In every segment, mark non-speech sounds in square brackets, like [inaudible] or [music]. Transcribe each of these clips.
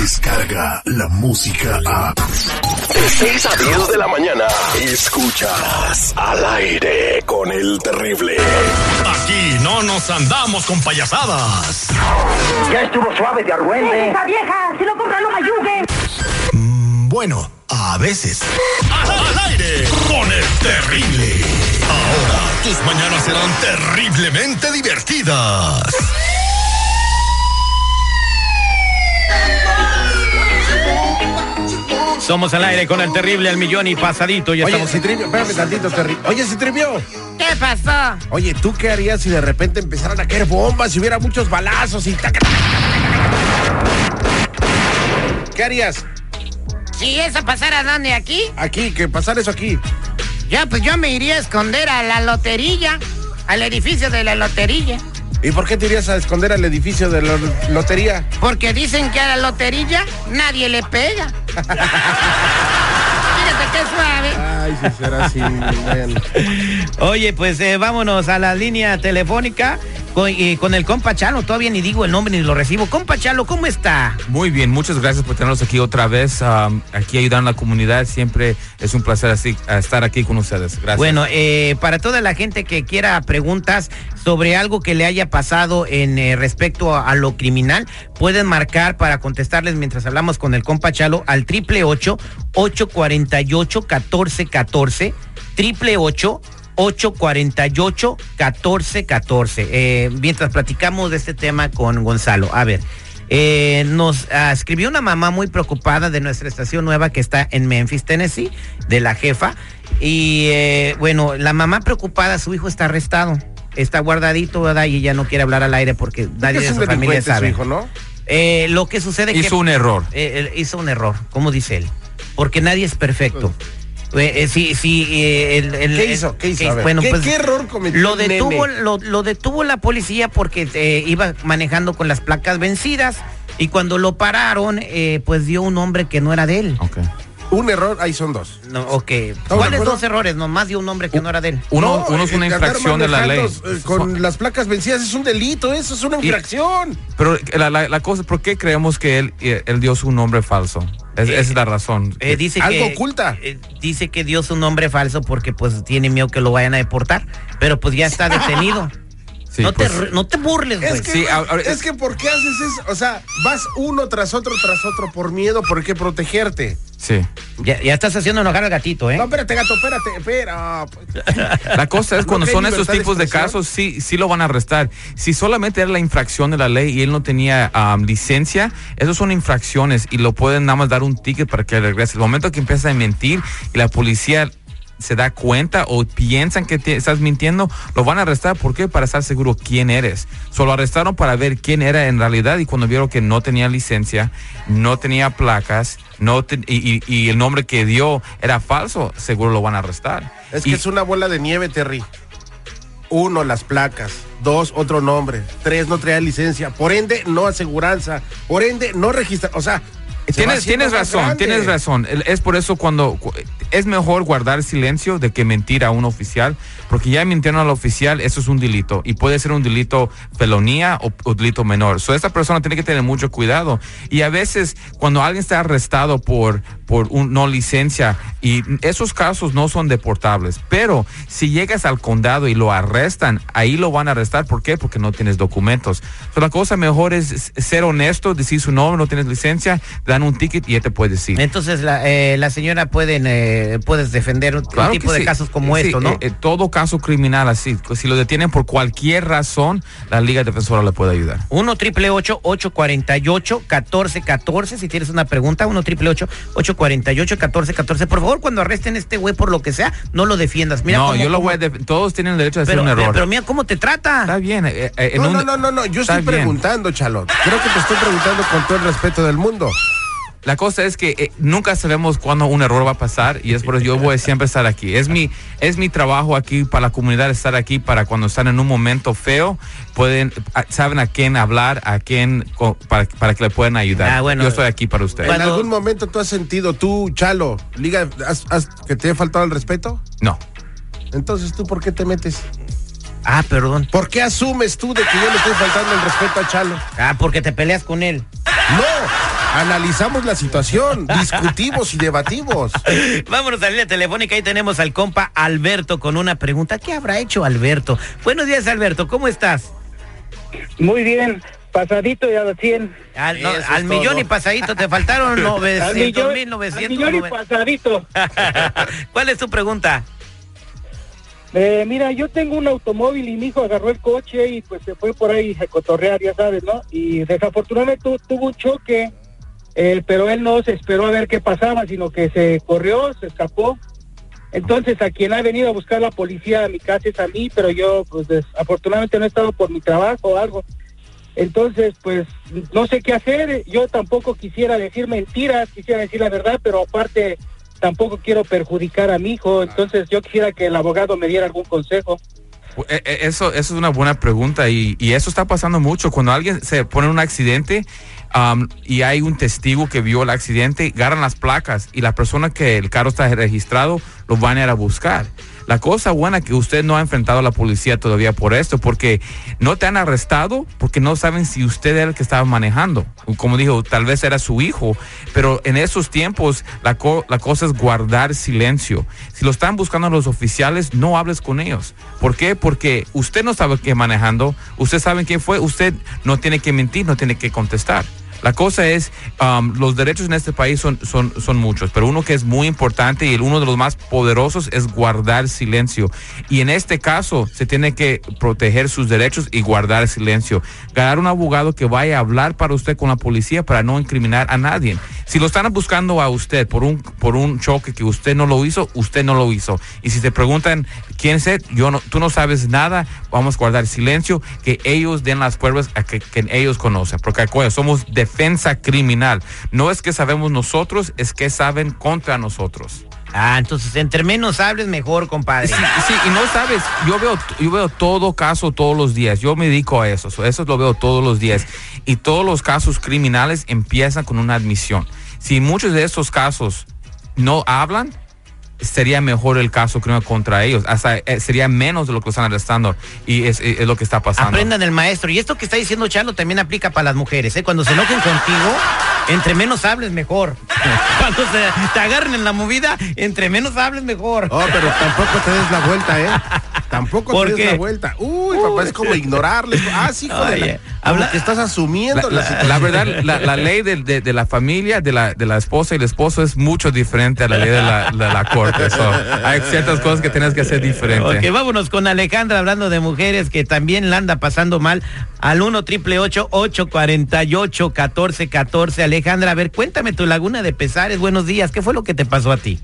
llega la música a... De 6 a 10 de la mañana, escuchas al aire con el terrible. Aquí no nos andamos con payasadas. Ya estuvo suave de argüente. ¡Esa vieja! ¡Si lo compra, no me ayude! Mm, bueno, a veces. Al aire con el terrible. Ahora tus mañanas serán terriblemente divertidas. Somos al aire con el terrible al millón y pasadito. Ya Oye, estamos. Citripio, espérame tantito, Terry. Oye, Citripio. ¿Qué pasó? Oye, ¿tú qué harías si de repente empezaran a caer bombas, si hubiera muchos balazos y taca, taca, taca, taca? ¿Qué harías? Si eso pasara, ¿dónde? ¿Aquí? Aquí, que pasara eso aquí. Ya, pues yo me iría a esconder a la lotería, al edificio de la lotería. ¿Y por qué te irías a esconder al edificio de la lotería? Porque dicen que a la lotería nadie le pega. [laughs] Fíjate qué suave. Ay, si será así. bueno. Oye, pues eh, vámonos a la línea telefónica con, eh, con el compa Chalo. Todavía ni digo el nombre ni lo recibo. Compa Chalo, ¿cómo está? Muy bien, muchas gracias por tenernos aquí otra vez. um, aquí ayudando a la comunidad. Siempre es un placer así, estar aquí con ustedes. Gracias. Bueno, eh, para toda la gente que quiera preguntas sobre algo que le haya pasado en eh, respecto a, a lo criminal, pueden marcar para contestarles mientras hablamos con el compa Chalo al triple ocho 848 1414 triple ocho 848 1414 eh, mientras platicamos de este tema con Gonzalo. A ver, eh, nos ah, escribió una mamá muy preocupada de nuestra estación nueva que está en Memphis, Tennessee, de la jefa. Y eh, bueno, la mamá preocupada, su hijo está arrestado. Está guardadito, ¿verdad? Y ella no quiere hablar al aire porque nadie de su familia delincuente su sabe. hijo, ¿no? Eh, lo que sucede Hizo que un error. eh, hizo un error, como dice él, porque nadie es perfecto. Eh, eh, sí, sí, eh, el- el- ¿Qué hizo? ¿Qué hizo? ver, bueno, ¿qué- pues, qué error cometió Lo detuvo, lo, lo detuvo la policía porque eh, iba manejando con las placas vencidas y cuando lo pararon, eh, pues dio un nombre que no era de él. Un error, ahí son dos. No, ok. ¿Cuáles dos errores? Nomás dio un nombre que no era de él. Uno, No, uno es eh, una infracción de la ley. eh, con las placas vencidas es un delito, eso es una Y- infracción. Pero la, la- la cosa, ¿por qué creemos que él, eh, él dio su nombre falso? Es- Eh, esa es la razón. Eh, dice Algo que, oculta. eh, dice que dio su nombre falso porque pues tiene miedo que lo vayan a deportar, pero pues ya está detenido. [laughs] Sí, no, pues, te, re- no te burles, güey. Es que, Sí, ahora- es que ¿por qué haces eso? O sea, vas uno tras otro, tras otro por miedo, por qué protegerte. Sí. Ya, ya estás haciendo enojar al gatito, ¿eh? No, espérate, gato, espérate, espera. [laughs] La cosa es ¿No cuando son esos de tipos de casos, sí, sí lo van a arrestar. Si solamente era la infracción de la ley y él no tenía um, licencia, esas son infracciones y lo pueden nada más dar un ticket para que regrese. El momento que empieza a mentir y la policía se da cuenta o piensan que te- estás mintiendo, lo van a arrestar. ¿Por qué? Para estar seguro quién eres. Solo arrestaron para ver quién era en realidad y cuando vieron que no tenía licencia, no tenía placas, no te- y, y- y el nombre que dio era falso, seguro lo van a arrestar. Es que Y- es una bola de nieve, Terry. Uno, las placas. Dos, otro nombre. Tres, no traía licencia. Por ende, no aseguranza. Por ende, no registra. O sea, se Tienes, tienes razón, tienes razón. Es por eso cuando cu- es mejor guardar silencio de que mentir a un oficial, porque ya mintieron al oficial, eso es un delito y puede ser un delito felonía o, o delito menor. So, esta persona tiene que tener mucho cuidado. Y a veces cuando alguien está arrestado por por un no licencia y esos casos no son deportables, pero si llegas al condado y lo arrestan, ahí lo van a arrestar. ¿Por qué? Porque no tienes documentos. So, la cosa mejor es ser honesto, decir su nombre, no tienes licencia, dan un ticket y ya te puedes ir. Entonces la, eh, la señora pueden, eh, puedes defender un tipo de sí. casos como Sí, esto, ¿no? eh, eh, todo caso criminal así, si lo detienen por cualquier razón, la Liga Defensora le puede ayudar. 1 triple 848 1414 si tienes una pregunta, 1 triple 848 1414 Por favor, cuando arresten a este güey por lo que sea, no lo defiendas. Mira no, cómo- yo lo cómo- voy a todos tienen el derecho a hacer un error. pero mira cómo te trata. Está bien. eh, eh, en No, un- no, no, no, no. Yo estoy bien. preguntando, Charlotte. Creo que te estoy preguntando con todo el respeto del mundo. La cosa es que eh, nunca sabemos cuándo un error va a pasar y es por eso yo voy a siempre estar aquí. Es mi, es mi trabajo aquí para la comunidad estar aquí para cuando están en un momento feo, pueden, a- saben a quién hablar, a quién, para, para que le puedan ayudar. Ah, bueno. yo estoy aquí para ustedes. ¿En algún momento tú has sentido, tú, Chalo, Liga, has- has- que te ha faltado el respeto? No. Entonces, ¿tú por qué te metes? Ah, perdón. ¿Por qué asumes tú de que yo le estoy faltando el respeto a Chalo? Ah, porque te peleas con él. No, Analizamos la situación, [laughs] discutimos y debatimos. Vámonos a la línea telefónica. Ahí tenemos al compa Alberto con una pregunta. ¿Qué habrá hecho Alberto? Buenos días, Alberto. ¿Cómo estás? Muy bien, pasadito y a los 100. Al, no, Eso es al millón y pasadito. Te faltaron [laughs] 900 millón- mil, al 900. millón y pasadito. [laughs] ¿Cuál es tu pregunta? Eh, mira, yo tengo un automóvil y mi hijo agarró el coche y pues se fue por ahí a cotorrear, ya sabes, ¿no? Y desafortunadamente tu- tuvo un choque, eh, pero él no se esperó a ver qué pasaba, sino que se corrió, se escapó. Entonces, a quien ha venido a buscar la policía a mi casa es a mí, pero yo, pues, desafortunadamente no he estado por mi trabajo o algo. Entonces, pues, no sé qué hacer. Yo tampoco quisiera decir mentiras, quisiera decir la verdad, pero aparte tampoco quiero perjudicar a mi hijo. Entonces, yo quisiera que el abogado me diera algún consejo. Eh, eh, Eso, eso es una buena pregunta y, y eso está pasando mucho. Cuando alguien se pone en un accidente y hay un testigo que vio el accidente, agarran las placas y la persona que el carro está registrado lo van a ir a buscar. La cosa buena que usted no ha enfrentado a la policía todavía por esto, porque no te han arrestado, porque no saben si usted era el que estaba manejando. Como dijo, tal vez era su hijo, pero en esos tiempos la, la cosa es guardar silencio. Si lo están buscando los oficiales, no hables con ellos. ¿Por qué? Porque usted no sabe qué manejando, usted sabe quién fue, usted no tiene que mentir, no tiene que contestar. La cosa es, um, los derechos en este país son, son, son muchos, pero uno que es muy importante y el uno de los más poderosos es guardar silencio. Y en este caso se tiene que proteger sus derechos y guardar silencio. Ganar un abogado que vaya a hablar para usted con la policía para no incriminar a nadie. Si lo están buscando a usted por un, por un choque que usted no lo hizo, usted no lo hizo. Y si te preguntan quién es, él, yo no, tú no sabes nada, vamos a guardar silencio, que ellos den las pruebas a que, que ellos conocen. Porque somos defensa criminal. No es que sabemos nosotros, es que saben contra nosotros. Ah, entonces, entre menos hables, mejor, compadre. Sí, sí, y no sabes, yo veo, yo veo todo caso todos los días. Yo me dedico a eso, so, eso lo veo todos los días. Y todos los casos criminales empiezan con una admisión. Si muchos de estos casos no hablan, sería mejor el caso criminal contra ellos. Hasta eh, sería menos de lo que están arrestando. Y es, es lo que está pasando. Aprendan el maestro. Y esto que está diciendo Chalo también aplica para las mujeres. ¿eh? Cuando se enojen contigo, entre menos hables, mejor. [laughs] Cuando se te agarren en la movida, entre menos hables, mejor. Oh, pero tampoco te des la vuelta, ¿eh? Tampoco ¿Por te des la vuelta. Uy, papá, es como ignorarles. Ah, sí, hijo de la- Oye, como habla- que estás asumiendo La, la, la- situación. la verdad, la, la ley de, de- de la familia, de la, de la esposa y el esposo es mucho diferente a la ley de la, de la corte. So, hay ciertas cosas que tienes que hacer diferente. Ok, vámonos con Alejandra hablando de mujeres que también la anda pasando mal. Al 1 triple 848 1414 Alejandra, a ver, cuéntame tu laguna de pesares. Buenos días. ¿Qué fue lo que te pasó a ti?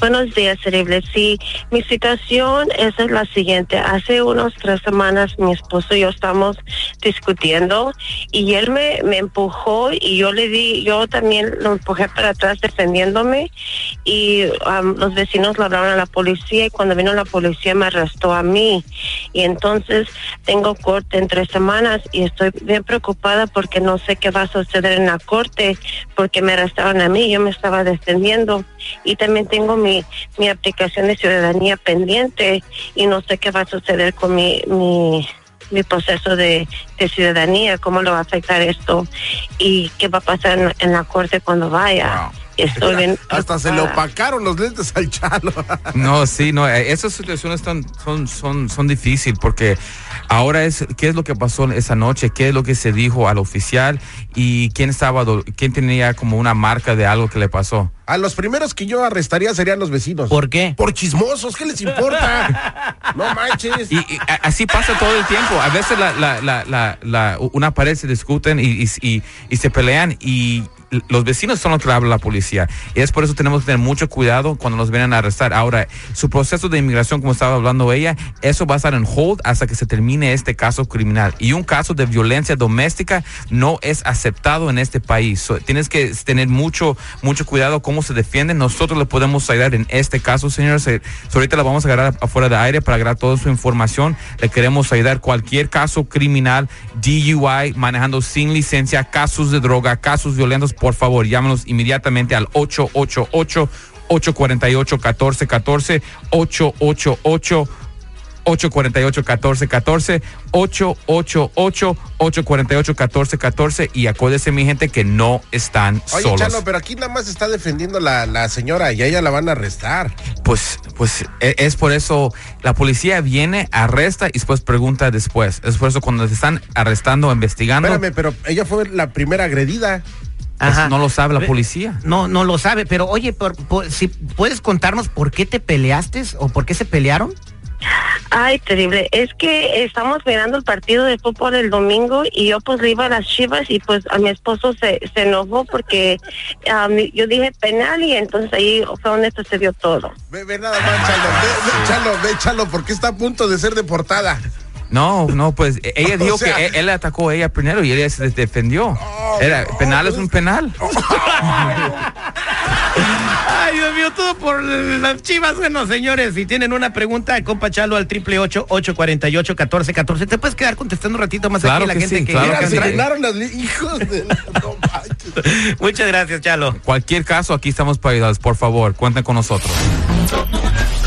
Buenos días, Terrible. Sí, mi situación es la siguiente. Hace unos tres semanas mi esposo y yo estamos discutiendo y él me, me empujó y yo le di, yo también lo empujé para atrás defendiéndome y um, los vecinos lo hablaron a la policía y cuando vino la policía me arrestó a mí. Y entonces tengo corte en tres semanas y estoy bien preocupada porque no sé qué va a suceder en la corte porque me arrestaron a mí, yo me estaba defendiendo y también tengo mi, mi aplicación de ciudadanía pendiente y no sé qué va a suceder con mi, mi, proceso de, de ciudadanía, cómo lo va a afectar esto y qué va a pasar en, en la corte cuando vaya. Estoy bien Hasta se le opacaron los lentes al chalo. [laughs] No, sí, no, eh, esas situaciones son, son, son, son difíciles porque ahora es qué es lo que pasó esa noche, qué es lo que se dijo al oficial y quién estaba, quién tenía como una marca de algo que le pasó. A los primeros que yo arrestaría serían los vecinos. ¿Por qué? Por chismosos, ¿qué les importa? [laughs] no manches. Y, y a- así pasa todo el tiempo. A veces la, la, la, la, la- una pared se discuten y, y, y- y se pelean y los vecinos son los que le hablan a la policía. Y es por eso tenemos que tener mucho cuidado cuando nos vienen a arrestar. Ahora, su proceso de inmigración, como estaba hablando ella, eso va a estar en hold hasta que se termine este caso criminal. Y un caso de violencia doméstica no es aceptado en este país. So, tienes que tener mucho, mucho cuidado cómo se defienden. Nosotros le podemos ayudar en este caso, señores. Ahorita la vamos a agarrar afuera de aire para agarrar toda su información. Le queremos ayudar cualquier caso criminal, DUI, manejando sin licencia, casos de droga, casos violentos. Por favor, llámenos inmediatamente al 888 848 1414 888 848-1414, 888-848-1414 y acuérdese mi gente que no están Oye, solos. Chalo, pero aquí nada más está defendiendo la, la señora y a ella la van a arrestar. Pues, pues e- es por eso la policía viene, arresta y después pregunta después. Es por eso cuando te están arrestando, investigando, Espérame, pero ella fue la primera agredida. Pues, no lo sabe la policía. No, no lo sabe, pero oye, por- por- si puedes contarnos por qué te peleaste o por qué se pelearon. Ay, terrible. Es que estamos mirando el partido de fútbol el domingo y yo pues le iba a las chivas y pues a mi esposo se, se enojó porque mi- yo dije penal y entonces ahí fue donde sucedió todo. Ve, ve nada más, Chalo. Ve, ve, Chalo, ve, Chalo, porque está a punto de ser deportada. No, no, pues e- ella [laughs] O dijo sea- que él, él atacó a ella primero y ella se defendió. Era, penal es un penal. [laughs] Ay, Dios mío, todo por las chivas. Bueno, señores, si tienen una pregunta, compa Chalo al triple ocho ocho cuarenta y ocho catorce catorce. Te puedes quedar contestando un ratito más Claro aquí a la que gente sí, que claro que se sí. li- hijos de la- [laughs] no. Muchas gracias, Chalo. Cualquier caso, aquí estamos para ayudarles. Por favor, cuenten con nosotros.